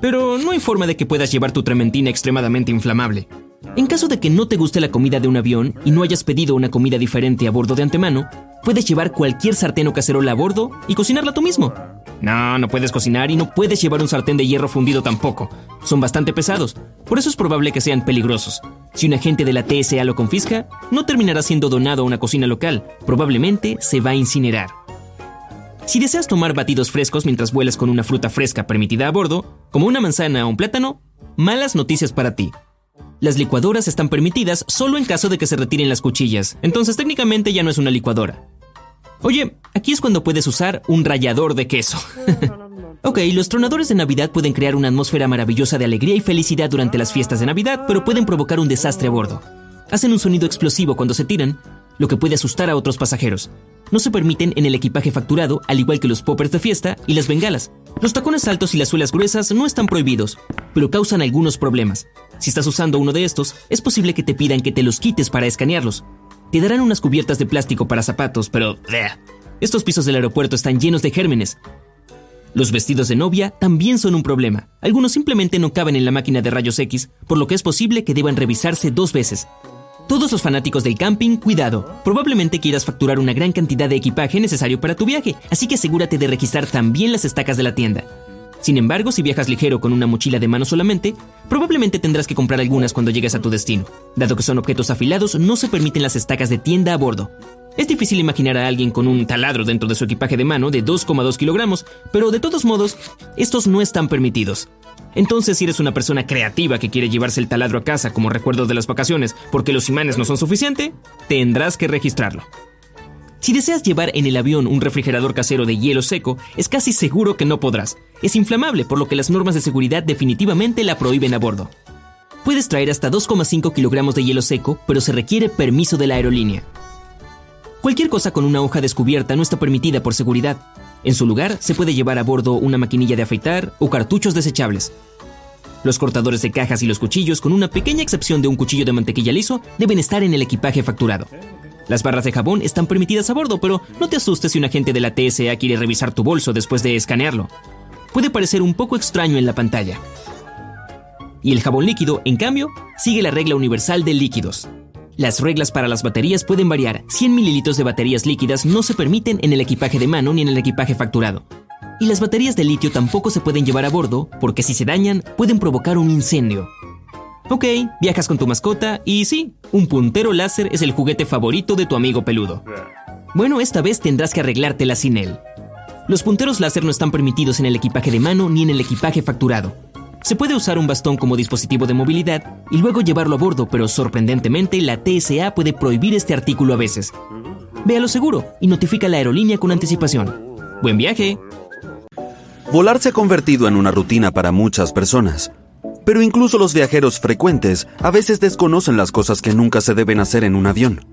S1: pero no hay forma de que puedas llevar tu trementina extremadamente inflamable. En caso de que no te guste la comida de un avión y no hayas pedido una comida diferente a bordo de antemano, puedes llevar cualquier sartén o cacerola a bordo y cocinarla tú mismo. No, no puedes cocinar y no puedes llevar un sartén de hierro fundido tampoco. Son bastante pesados, por eso es probable que sean peligrosos. Si un agente de la TSA lo confisca, no terminará siendo donado a una cocina local, probablemente se va a incinerar. Si deseas tomar batidos frescos mientras vuelas con una fruta fresca permitida a bordo, como una manzana o un plátano, malas noticias para ti. Las licuadoras están permitidas solo en caso de que se retiren las cuchillas, entonces técnicamente ya no es una licuadora. Oye, aquí es cuando puedes usar un rallador de queso. ok, los tronadores de Navidad pueden crear una atmósfera maravillosa de alegría y felicidad durante las fiestas de Navidad, pero pueden provocar un desastre a bordo. Hacen un sonido explosivo cuando se tiran, lo que puede asustar a otros pasajeros. No se permiten en el equipaje facturado, al igual que los poppers de fiesta y las bengalas. Los tacones altos y las suelas gruesas no están prohibidos, pero causan algunos problemas. Si estás usando uno de estos, es posible que te pidan que te los quites para escanearlos. Te darán unas cubiertas de plástico para zapatos, pero... Estos pisos del aeropuerto están llenos de gérmenes. Los vestidos de novia también son un problema. Algunos simplemente no caben en la máquina de rayos X, por lo que es posible que deban revisarse dos veces. Todos los fanáticos del camping, cuidado. Probablemente quieras facturar una gran cantidad de equipaje necesario para tu viaje, así que asegúrate de registrar también las estacas de la tienda. Sin embargo, si viajas ligero con una mochila de mano solamente, probablemente tendrás que comprar algunas cuando llegues a tu destino. Dado que son objetos afilados, no se permiten las estacas de tienda a bordo. Es difícil imaginar a alguien con un taladro dentro de su equipaje de mano de 2,2 kilogramos, pero de todos modos, estos no están permitidos. Entonces, si eres una persona creativa que quiere llevarse el taladro a casa como recuerdo de las vacaciones porque los imanes no son suficientes, tendrás que registrarlo. Si deseas llevar en el avión un refrigerador casero de hielo seco, es casi seguro que no podrás. Es inflamable, por lo que las normas de seguridad definitivamente la prohíben a bordo. Puedes traer hasta 2,5 kilogramos de hielo seco, pero se requiere permiso de la aerolínea. Cualquier cosa con una hoja descubierta no está permitida por seguridad. En su lugar, se puede llevar a bordo una maquinilla de afeitar o cartuchos desechables. Los cortadores de cajas y los cuchillos, con una pequeña excepción de un cuchillo de mantequilla liso, deben estar en el equipaje facturado. Las barras de jabón están permitidas a bordo, pero no te asustes si un agente de la TSA quiere revisar tu bolso después de escanearlo. Puede parecer un poco extraño en la pantalla. Y el jabón líquido, en cambio, sigue la regla universal de líquidos. Las reglas para las baterías pueden variar. 100 mililitros de baterías líquidas no se permiten en el equipaje de mano ni en el equipaje facturado. Y las baterías de litio tampoco se pueden llevar a bordo porque si se dañan pueden provocar un incendio. Ok, viajas con tu mascota y sí, un puntero láser es el juguete favorito de tu amigo peludo. Bueno, esta vez tendrás que arreglártela sin él. Los punteros láser no están permitidos en el equipaje de mano ni en el equipaje facturado. Se puede usar un bastón como dispositivo de movilidad y luego llevarlo a bordo, pero sorprendentemente la TSA puede prohibir este artículo a veces. Ve a lo seguro y notifica a la aerolínea con anticipación. ¡Buen viaje!
S5: Volar se ha convertido en una rutina para muchas personas. Pero incluso los viajeros frecuentes a veces desconocen las cosas que nunca se deben hacer en un avión.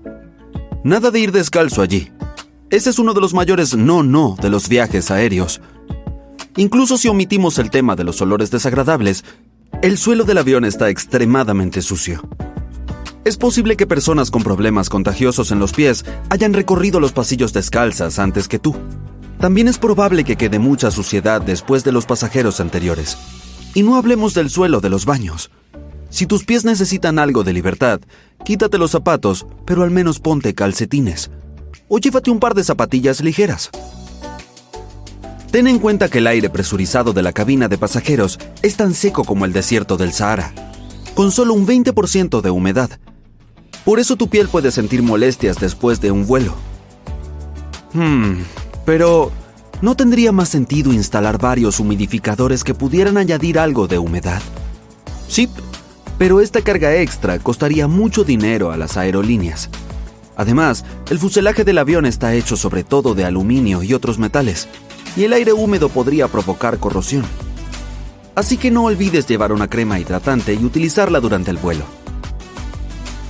S5: Nada de ir descalzo allí. Ese es uno de los mayores no no de los viajes aéreos. Incluso si omitimos el tema de los olores desagradables, el suelo del avión está extremadamente sucio. Es posible que personas con problemas contagiosos en los pies hayan recorrido los pasillos descalzas antes que tú. También es probable que quede mucha suciedad después de los pasajeros anteriores. Y no hablemos del suelo de los baños. Si tus pies necesitan algo de libertad, quítate los zapatos, pero al menos ponte calcetines. O llévate un par de zapatillas ligeras. Ten en cuenta que el aire presurizado de la cabina de pasajeros es tan seco como el desierto del Sahara, con solo un 20% de humedad. Por eso tu piel puede sentir molestias después de un vuelo. Hmm, pero ¿No tendría más sentido instalar varios humidificadores que pudieran añadir algo de humedad? Sí, pero esta carga extra costaría mucho dinero a las aerolíneas. Además, el fuselaje del avión está hecho sobre todo de aluminio y otros metales, y el aire húmedo podría provocar corrosión. Así que no olvides llevar una crema hidratante y utilizarla durante el vuelo.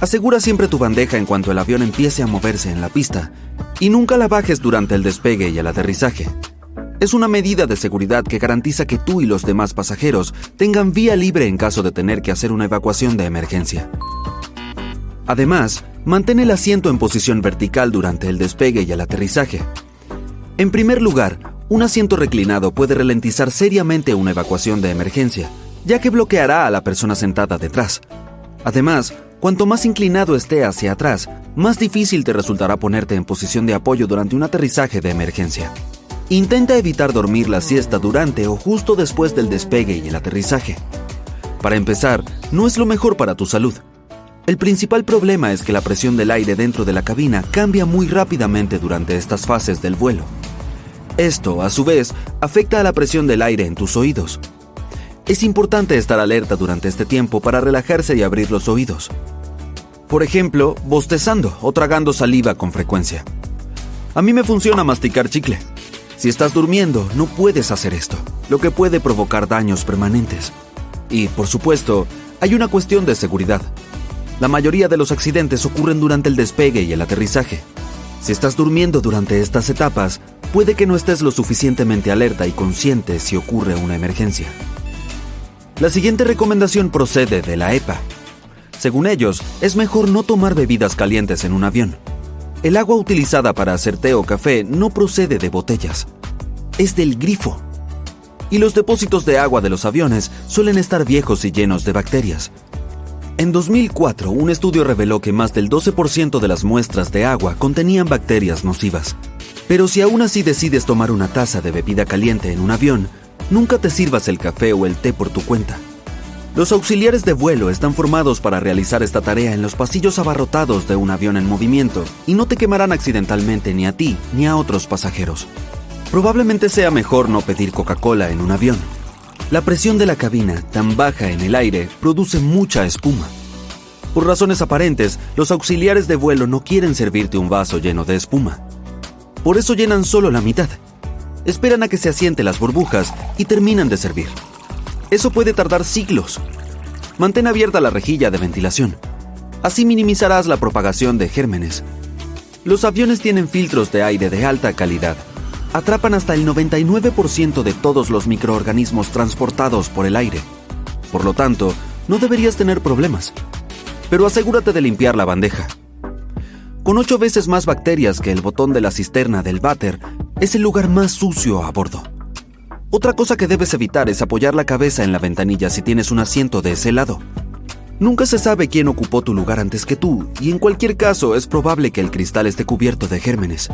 S5: Asegura siempre tu bandeja en cuanto el avión empiece a moverse en la pista y nunca la bajes durante el despegue y el aterrizaje. Es una medida de seguridad que garantiza que tú y los demás pasajeros tengan vía libre en caso de tener que hacer una evacuación de emergencia. Además, mantén el asiento en posición vertical durante el despegue y el aterrizaje. En primer lugar, un asiento reclinado puede ralentizar seriamente una evacuación de emergencia, ya que bloqueará a la persona sentada detrás. Además, cuanto más inclinado esté hacia atrás, más difícil te resultará ponerte en posición de apoyo durante un aterrizaje de emergencia. Intenta evitar dormir la siesta durante o justo después del despegue y el aterrizaje. Para empezar, no es lo mejor para tu salud. El principal problema es que la presión del aire dentro de la cabina cambia muy rápidamente durante estas fases del vuelo. Esto, a su vez, afecta a la presión del aire en tus oídos. Es importante estar alerta durante este tiempo para relajarse y abrir los oídos. Por ejemplo, bostezando o tragando saliva con frecuencia. A mí me funciona masticar chicle. Si estás durmiendo, no puedes hacer esto, lo que puede provocar daños permanentes. Y, por supuesto, hay una cuestión de seguridad. La mayoría de los accidentes ocurren durante el despegue y el aterrizaje. Si estás durmiendo durante estas etapas, puede que no estés lo suficientemente alerta y consciente si ocurre una emergencia. La siguiente recomendación procede de la EPA. Según ellos, es mejor no tomar bebidas calientes en un avión. El agua utilizada para hacer té o café no procede de botellas, es del grifo. Y los depósitos de agua de los aviones suelen estar viejos y llenos de bacterias, en 2004, un estudio reveló que más del 12% de las muestras de agua contenían bacterias nocivas. Pero si aún así decides tomar una taza de bebida caliente en un avión, nunca te sirvas el café o el té por tu cuenta. Los auxiliares de vuelo están formados para realizar esta tarea en los pasillos abarrotados de un avión en movimiento y no te quemarán accidentalmente ni a ti ni a otros pasajeros. Probablemente sea mejor no pedir Coca-Cola en un avión. La presión de la cabina, tan baja en el aire, produce mucha espuma. Por razones aparentes, los auxiliares de vuelo no quieren servirte un vaso lleno de espuma. Por eso llenan solo la mitad. Esperan a que se asienten las burbujas y terminan de servir. Eso puede tardar siglos. Mantén abierta la rejilla de ventilación. Así minimizarás la propagación de gérmenes. Los aviones tienen filtros de aire de alta calidad atrapan hasta el 99% de todos los microorganismos transportados por el aire. Por lo tanto, no deberías tener problemas. Pero asegúrate de limpiar la bandeja. Con ocho veces más bacterias que el botón de la cisterna del váter, es el lugar más sucio a bordo. Otra cosa que debes evitar es apoyar la cabeza en la ventanilla si tienes un asiento de ese lado. Nunca se sabe quién ocupó tu lugar antes que tú, y en cualquier caso es probable que el cristal esté cubierto de gérmenes.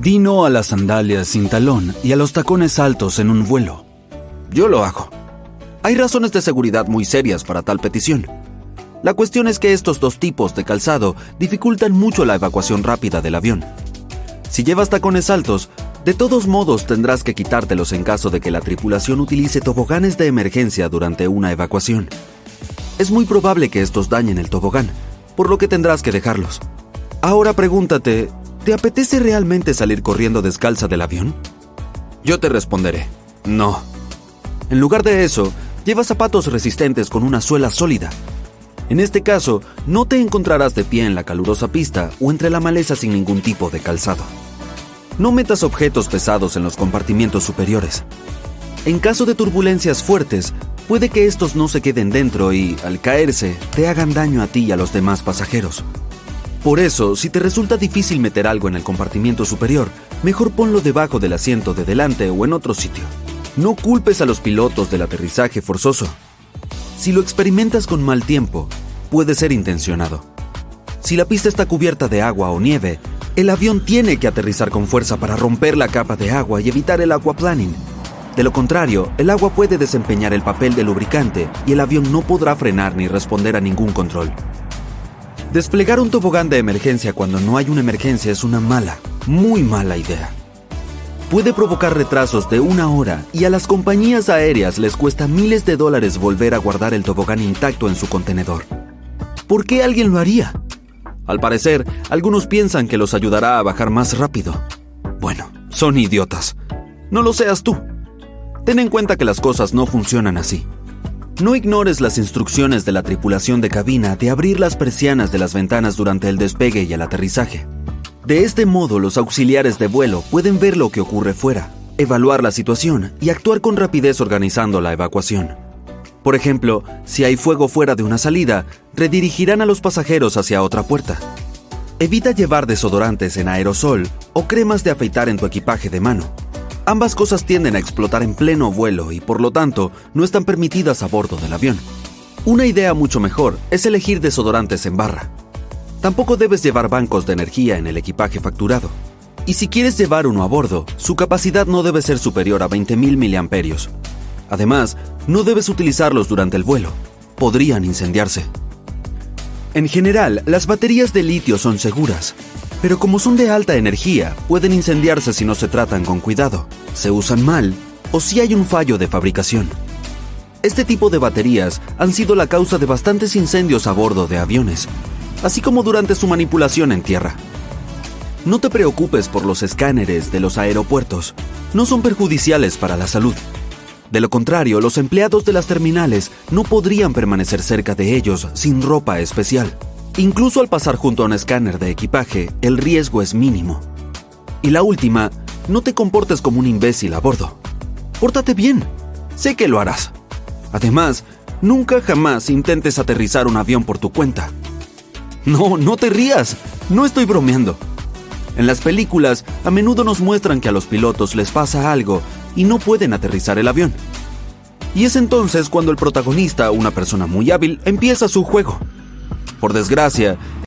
S5: Di no a las sandalias sin talón y a los tacones altos en un vuelo. Yo lo hago. Hay razones de seguridad muy serias para tal petición. La cuestión es que estos dos tipos de calzado dificultan mucho la evacuación rápida del avión. Si llevas tacones altos, de todos modos tendrás que quitártelos en caso de que la tripulación utilice toboganes de emergencia durante una evacuación. Es muy probable que estos dañen el tobogán, por lo que tendrás que dejarlos. Ahora pregúntate, ¿Te apetece realmente salir corriendo descalza del avión? Yo te responderé, no. En lugar de eso, lleva zapatos resistentes con una suela sólida. En este caso, no te encontrarás de pie en la calurosa pista o entre la maleza sin ningún tipo de calzado. No metas objetos pesados en los compartimientos superiores. En caso de turbulencias fuertes, puede que estos no se queden dentro y, al caerse, te hagan daño a ti y a los demás pasajeros. Por eso, si te resulta difícil meter algo en el compartimiento superior, mejor ponlo debajo del asiento de delante o en otro sitio. No culpes a los pilotos del aterrizaje forzoso. Si lo experimentas con mal tiempo, puede ser intencionado. Si la pista está cubierta de agua o nieve, el avión tiene que aterrizar con fuerza para romper la capa de agua y evitar el aquaplaning. De lo contrario, el agua puede desempeñar el papel de lubricante y el avión no podrá frenar ni responder a ningún control. Desplegar un tobogán de emergencia cuando no hay una emergencia es una mala, muy mala idea. Puede provocar retrasos de una hora y a las compañías aéreas les cuesta miles de dólares volver a guardar el tobogán intacto en su contenedor. ¿Por qué alguien lo haría? Al parecer, algunos piensan que los ayudará a bajar más rápido. Bueno, son idiotas. No lo seas tú. Ten en cuenta que las cosas no funcionan así. No ignores las instrucciones de la tripulación de cabina de abrir las persianas de las ventanas durante el despegue y el aterrizaje. De este modo, los auxiliares de vuelo pueden ver lo que ocurre fuera, evaluar la situación y actuar con rapidez organizando la evacuación. Por ejemplo, si hay fuego fuera de una salida, redirigirán a los pasajeros hacia otra puerta. Evita llevar desodorantes en aerosol o cremas de afeitar en tu equipaje de mano. Ambas cosas tienden a explotar en pleno vuelo y por lo tanto no están permitidas a bordo del avión. Una idea mucho mejor es elegir desodorantes en barra. Tampoco debes llevar bancos de energía en el equipaje facturado. Y si quieres llevar uno a bordo, su capacidad no debe ser superior a 20.000 miliamperios. Además, no debes utilizarlos durante el vuelo. Podrían incendiarse. En general, las baterías de litio son seguras, pero como son de alta energía, pueden incendiarse si no se tratan con cuidado, se usan mal o si hay un fallo de fabricación. Este tipo de baterías han sido la causa de bastantes incendios a bordo de aviones, así como durante su manipulación en tierra. No te preocupes por los escáneres de los aeropuertos, no son perjudiciales para la salud. De lo contrario, los empleados de las terminales no podrían permanecer cerca de ellos sin ropa especial. Incluso al pasar junto a un escáner de equipaje, el riesgo es mínimo. Y la última, no te comportes como un imbécil a bordo. Pórtate bien. Sé que lo harás. Además, nunca jamás intentes aterrizar un avión por tu cuenta. No, no te rías. No estoy bromeando. En las películas, a menudo nos muestran que a los pilotos les pasa algo y no pueden aterrizar el avión. Y es entonces cuando el protagonista, una persona muy hábil, empieza su juego. Por desgracia,